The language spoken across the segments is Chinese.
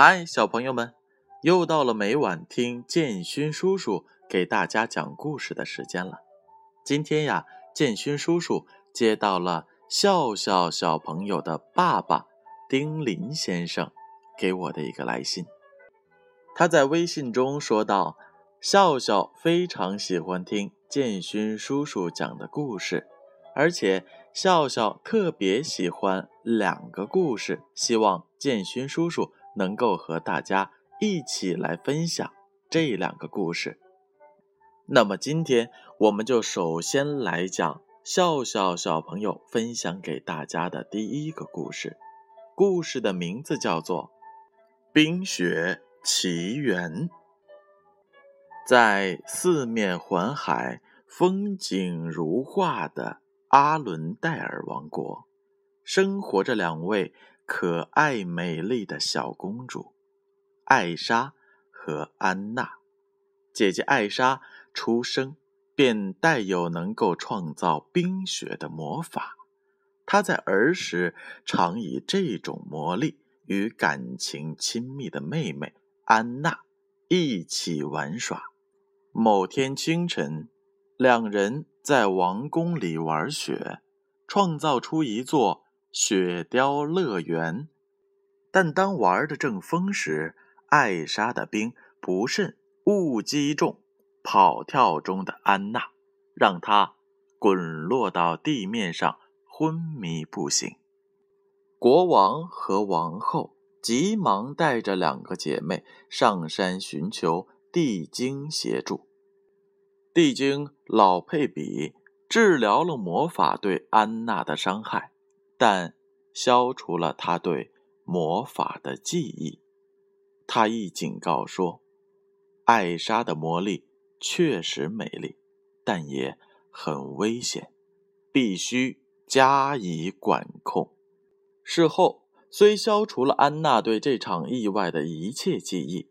嗨，小朋友们，又到了每晚听建勋叔叔给大家讲故事的时间了。今天呀，建勋叔叔接到了笑笑小朋友的爸爸丁林先生给我的一个来信。他在微信中说道：“笑笑非常喜欢听建勋叔叔讲的故事，而且笑笑特别喜欢两个故事，希望建勋叔叔。”能够和大家一起来分享这两个故事。那么今天我们就首先来讲笑笑小朋友分享给大家的第一个故事。故事的名字叫做《冰雪奇缘》。在四面环海、风景如画的阿伦戴尔王国，生活着两位。可爱美丽的小公主，艾莎和安娜。姐姐艾莎出生便带有能够创造冰雪的魔法，她在儿时常以这种魔力与感情亲密的妹妹安娜一起玩耍。某天清晨，两人在王宫里玩雪，创造出一座。雪雕乐园，但当玩的正疯时，艾莎的冰不慎误击中跑跳中的安娜，让她滚落到地面上，昏迷不醒。国王和王后急忙带着两个姐妹上山寻求地精协助。地精老佩比治疗了魔法对安娜的伤害。但消除了他对魔法的记忆。他亦警告说：“艾莎的魔力确实美丽，但也很危险，必须加以管控。”事后虽消除了安娜对这场意外的一切记忆，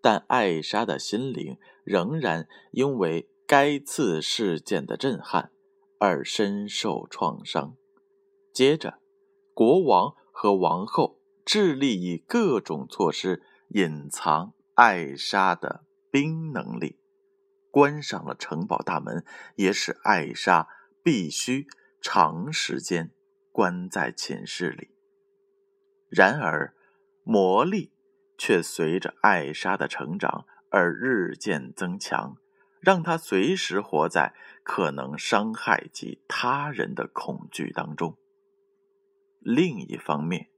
但艾莎的心灵仍然因为该次事件的震撼而深受创伤。接着，国王和王后致力以各种措施隐藏艾莎的冰能力，关上了城堡大门，也使艾莎必须长时间关在寝室里。然而，魔力却随着艾莎的成长而日渐增强，让她随时活在可能伤害及他人的恐惧当中。另一方面，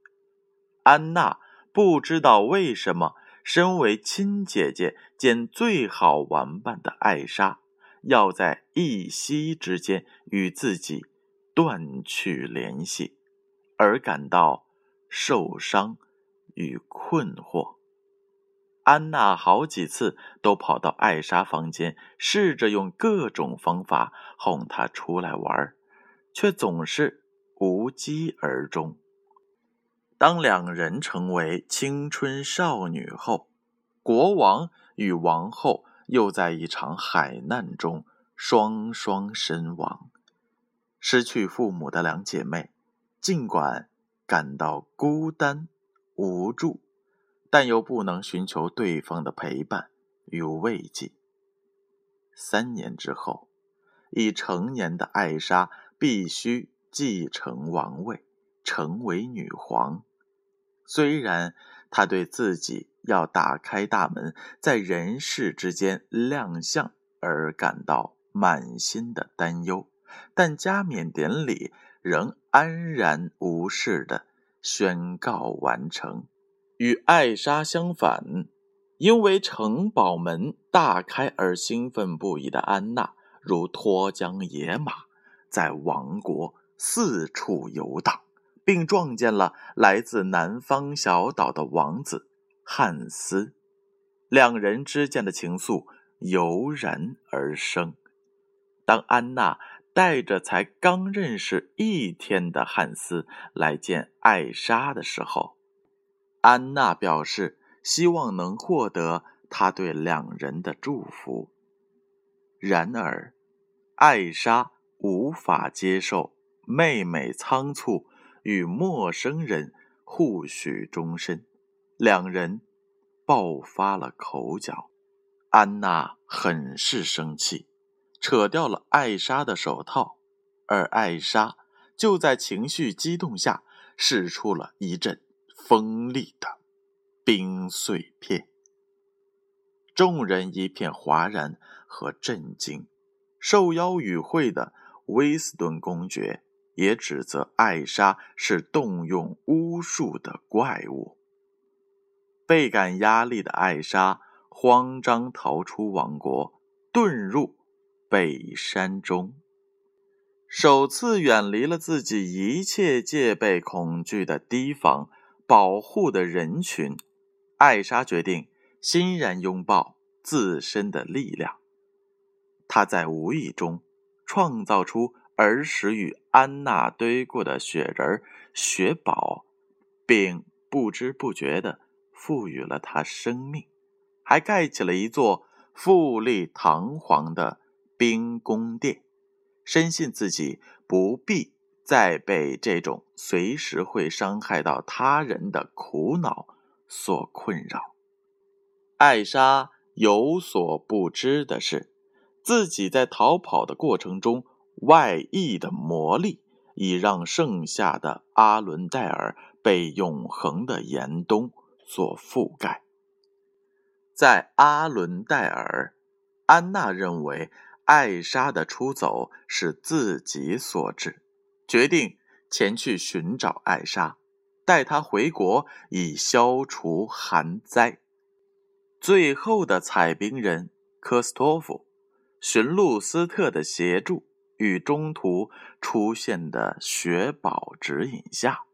安娜不知道为什么，身为亲姐姐兼最好玩伴的艾莎，要在一夕之间与自己断去联系，而感到受伤与困惑。安娜好几次都跑到艾莎房间，试着用各种方法哄她出来玩，却总是。无疾而终。当两人成为青春少女后，国王与王后又在一场海难中双双身亡。失去父母的两姐妹，尽管感到孤单无助，但又不能寻求对方的陪伴与慰藉。三年之后，已成年的艾莎必须。继承王位，成为女皇。虽然她对自己要打开大门，在人世之间亮相而感到满心的担忧，但加冕典礼仍安然无事的宣告完成。与艾莎相反，因为城堡门大开而兴奋不已的安娜，如脱缰野马，在王国。四处游荡，并撞见了来自南方小岛的王子汉斯，两人之间的情愫油然而生。当安娜带着才刚认识一天的汉斯来见艾莎的时候，安娜表示希望能获得他对两人的祝福。然而，艾莎无法接受。妹妹仓促与陌生人互许终身，两人爆发了口角。安娜很是生气，扯掉了艾莎的手套，而艾莎就在情绪激动下，使出了一阵锋利的冰碎片。众人一片哗然和震惊。受邀与会的威斯顿公爵也指责艾莎是动用巫术的怪物。倍感压力的艾莎慌张逃出王国，遁入北山中，首次远离了自己一切戒备、恐惧的提防、保护的人群。艾莎决定欣然拥抱自身的力量。他在无意中创造出儿时与安娜堆过的雪人雪宝，并不知不觉地赋予了他生命，还盖起了一座富丽堂皇的冰宫殿，深信自己不必再被这种随时会伤害到他人的苦恼所困扰。艾莎有所不知的是。自己在逃跑的过程中，外溢的魔力已让剩下的阿伦戴尔被永恒的严冬所覆盖。在阿伦戴尔，安娜认为艾莎的出走是自己所致，决定前去寻找艾莎，带她回国以消除寒灾。最后的采冰人科斯托夫。寻路斯特的协助与中途出现的雪宝指引下，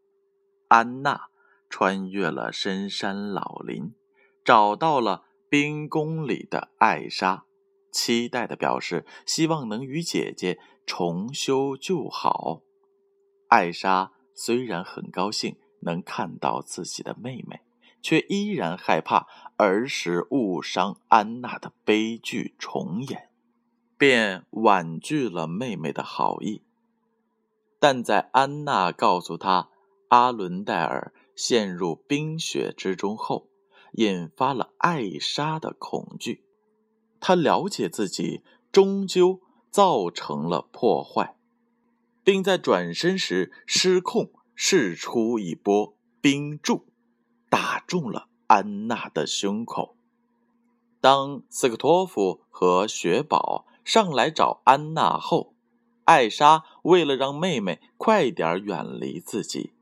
安娜穿越了深山老林，找到了冰宫里的艾莎，期待的表示希望能与姐姐重修旧好。艾莎虽然很高兴能看到自己的妹妹，却依然害怕儿时误伤安娜的悲剧重演。便婉拒了妹妹的好意，但在安娜告诉他阿伦戴尔陷入冰雪之中后，引发了艾莎的恐惧。他了解自己终究造成了破坏，并在转身时失控，试出一波冰柱，打中了安娜的胸口。当斯克托夫和雪宝。上来找安娜后，艾莎为了让妹妹快点远离自己，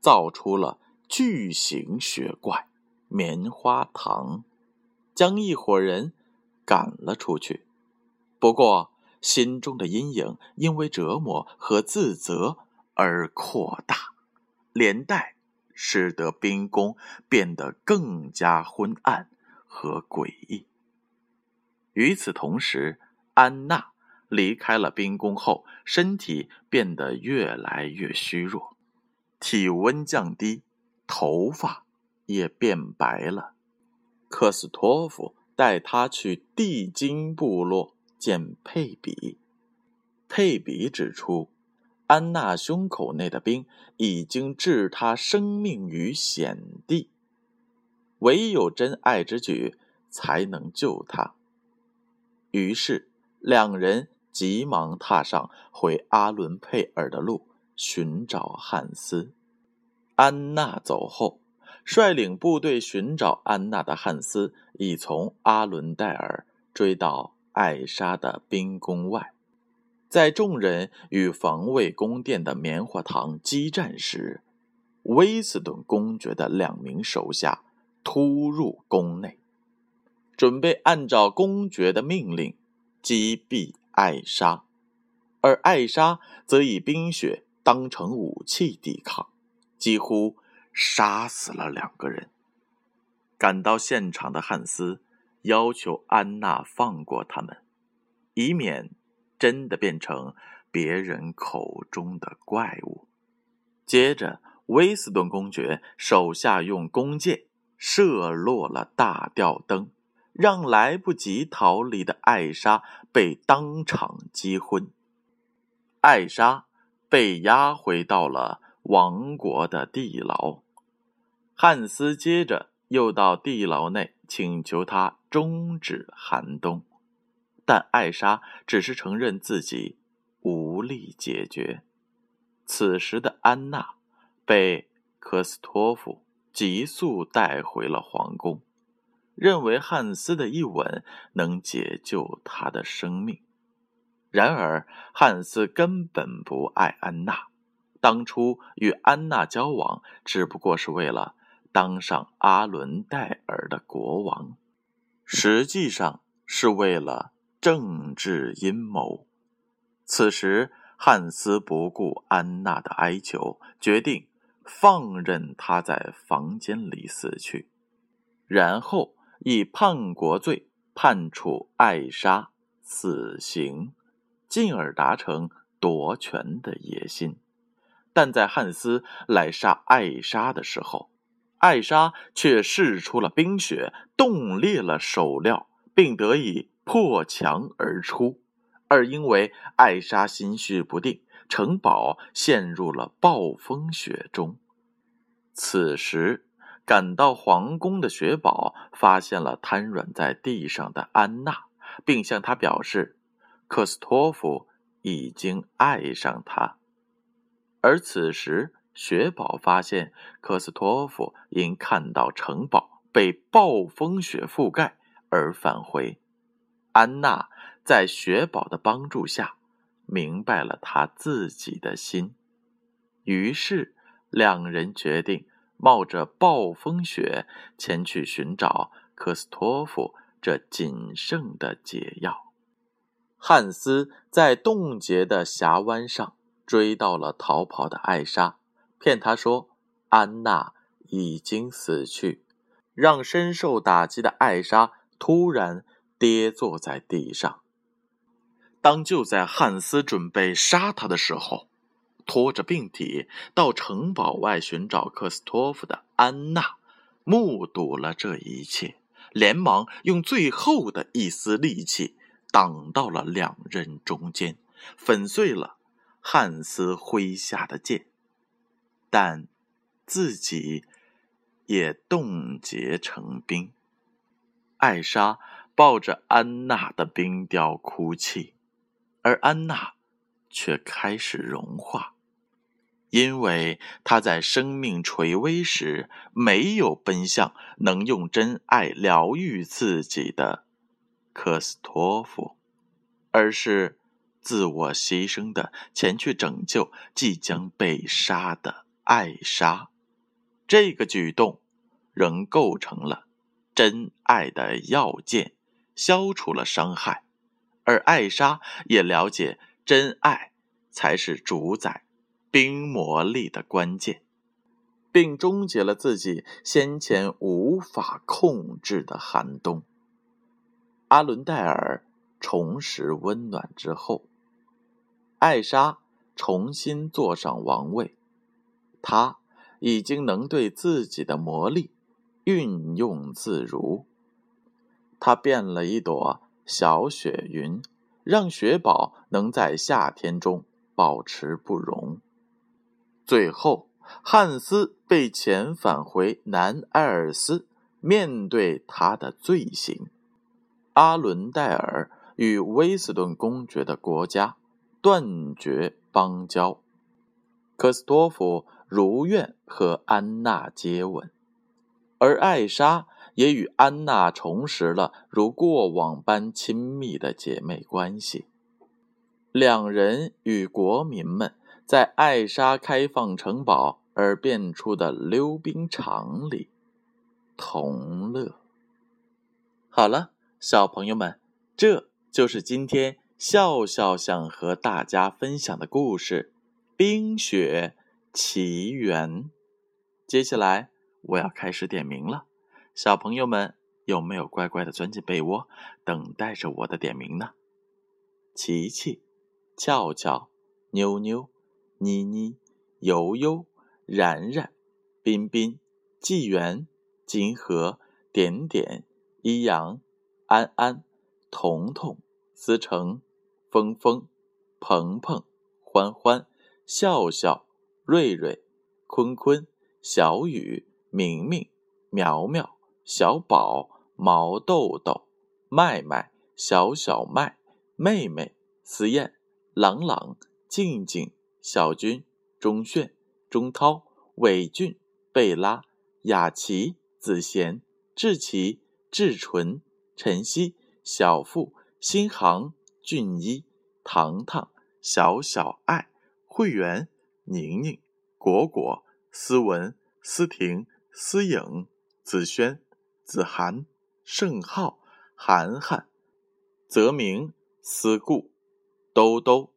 造出了巨型雪怪棉花糖，将一伙人赶了出去。不过，心中的阴影因为折磨和自责而扩大，连带使得冰宫变得更加昏暗和诡异。与此同时，安娜离开了冰宫后，身体变得越来越虚弱，体温降低，头发也变白了。克斯托夫带他去地精部落见佩比。佩比指出，安娜胸口内的冰已经置她生命于险地，唯有真爱之举才能救她。于是。两人急忙踏上回阿伦佩尔的路，寻找汉斯。安娜走后，率领部队寻找安娜的汉斯已从阿伦戴尔追到艾莎的冰宫外。在众人与防卫宫殿的棉花糖激战时，威斯顿公爵的两名手下突入宫内，准备按照公爵的命令。击毙艾莎，而艾莎则以冰雪当成武器抵抗，几乎杀死了两个人。赶到现场的汉斯要求安娜放过他们，以免真的变成别人口中的怪物。接着，威斯顿公爵手下用弓箭射落了大吊灯。让来不及逃离的艾莎被当场击昏，艾莎被押回到了王国的地牢。汉斯接着又到地牢内请求他终止寒冬，但艾莎只是承认自己无力解决。此时的安娜被科斯托夫急速带回了皇宫，认为汉斯的一吻能解救他的生命。然而，汉斯根本不爱安娜，当初与安娜交往只不过是为了。当上阿伦戴尔的国王，实际上是为了政治阴谋。此时，汉斯不顾安娜的哀求，决定放任她在房间里死去，然后以叛国罪判处艾莎死刑，进而达成夺权的野心。但在汉斯来杀艾莎的时候，艾莎却试出了冰雪，冻裂了手镣，并得以破墙而出。而因为艾莎心绪不定，城堡陷入了暴风雪中。此时，赶到皇宫的雪宝发现了瘫软在地上的安娜，并向她表示，克斯托夫已经爱上她。而此时，雪宝发现科斯托夫因看到城堡被暴风雪覆盖而返回。安娜在雪宝的帮助下明白了他自己的心，于是两人决定冒着暴风雪前去寻找科斯托夫这仅剩的解药。汉斯在冻结的峡湾上追到了逃跑的艾莎。骗她说安娜已经死去，让深受打击的艾莎突然跌坐在地上。当就在汉斯准备杀他的时候，拖着病体到城堡外寻找克斯托夫的安娜目睹了这一切，连忙用最后的一丝力气挡到了两人中间，粉碎了汉斯麾下的剑。但自己也冻结成冰。艾莎抱着安娜的冰雕哭泣，而安娜却开始融化，因为他在生命垂危时没有奔向能用真爱疗愈自己的科斯托夫，而是自我牺牲的前去拯救即将被杀的。艾莎，这个举动仍构成了真爱的要件，消除了伤害，而艾莎也了解真爱才是主宰冰魔力的关键，并终结了自己先前无法控制的寒冬。阿伦戴尔重拾温暖之后，艾莎重新坐上王位。她已经能对自己的魔力运用自如。她变了一朵小雪云，让雪宝能在夏天中保持不融。最后，汉斯被遣返回南埃尔斯，面对他的罪行。阿伦戴尔与威斯顿公爵的国家断绝邦交。科斯托夫。如愿和安娜接吻，而艾莎也与安娜重拾了如过往般亲密的姐妹关系。两人与国民们在艾莎开放城堡而变出的溜冰场里同乐。好了，小朋友们，这就是今天笑笑想和大家分享的故事《冰雪》。奇缘，接下来我要开始点名了。小朋友们有没有乖乖的钻进被窝，等待着我的点名呢？琪琪、俏俏、妞妞、妮妮、悠悠、然然、彬彬、纪元、金河、点点、一阳、安安、彤彤、思成、峰峰、鹏鹏、欢欢、笑笑。瑞瑞、坤坤、小雨、明明、苗苗、小宝、毛豆豆、麦麦、小小麦、妹妹、思燕、朗朗、静静、小军、钟炫、钟涛、伟俊、贝拉、雅琪、子贤、志奇、志纯、晨曦、小付、新航、俊一、糖糖、小小爱、慧媛、宁宁、果果、思文、思婷、思颖、子轩、子涵、盛浩、涵涵、泽明、思顾、兜兜、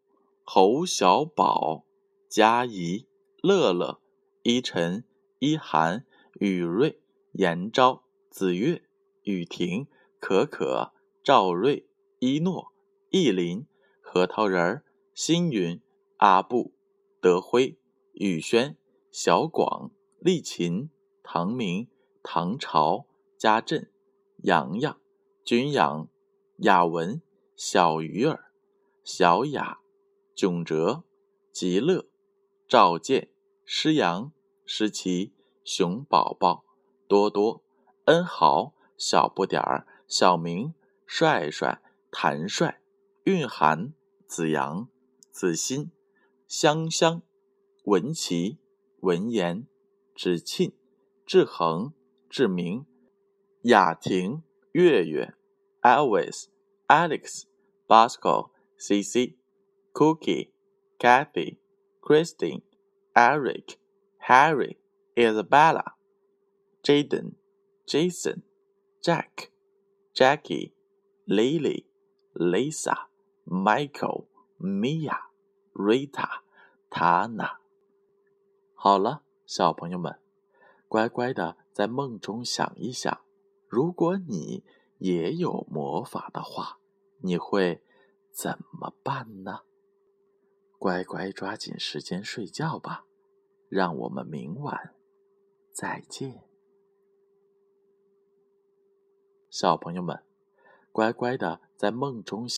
侯小宝、佳怡、乐乐、依晨、依涵、雨瑞、严昭、子月、雨婷、可可、赵瑞、一诺、意林、核桃仁儿、星云、阿布、德辉、宇轩、小广、丽琴、唐明、唐朝、家振、洋洋、君阳、雅文、小鱼儿、小雅、囧哲、极乐、赵健、诗阳、诗琪、熊宝宝、多多、恩豪、小不点儿、小明、帅帅、谭帅、蕴涵、子阳、子欣、香香、文琪、文言、芷沁、志恒、志明、雅婷、月月、Always、Alex、Bosco、CC、Cookie、Kathy、Christine、Eric、Harry、Isabella、Jaden、Jason、Jack、Jackie、Lily、Lisa、Michael、Mia、Rita、Tana。好了，小朋友们，乖乖的在梦中想一想，如果你也有魔法的话，你会怎么办呢？乖乖抓紧时间睡觉吧，让我们明晚再见。小朋友们，乖乖的在梦中。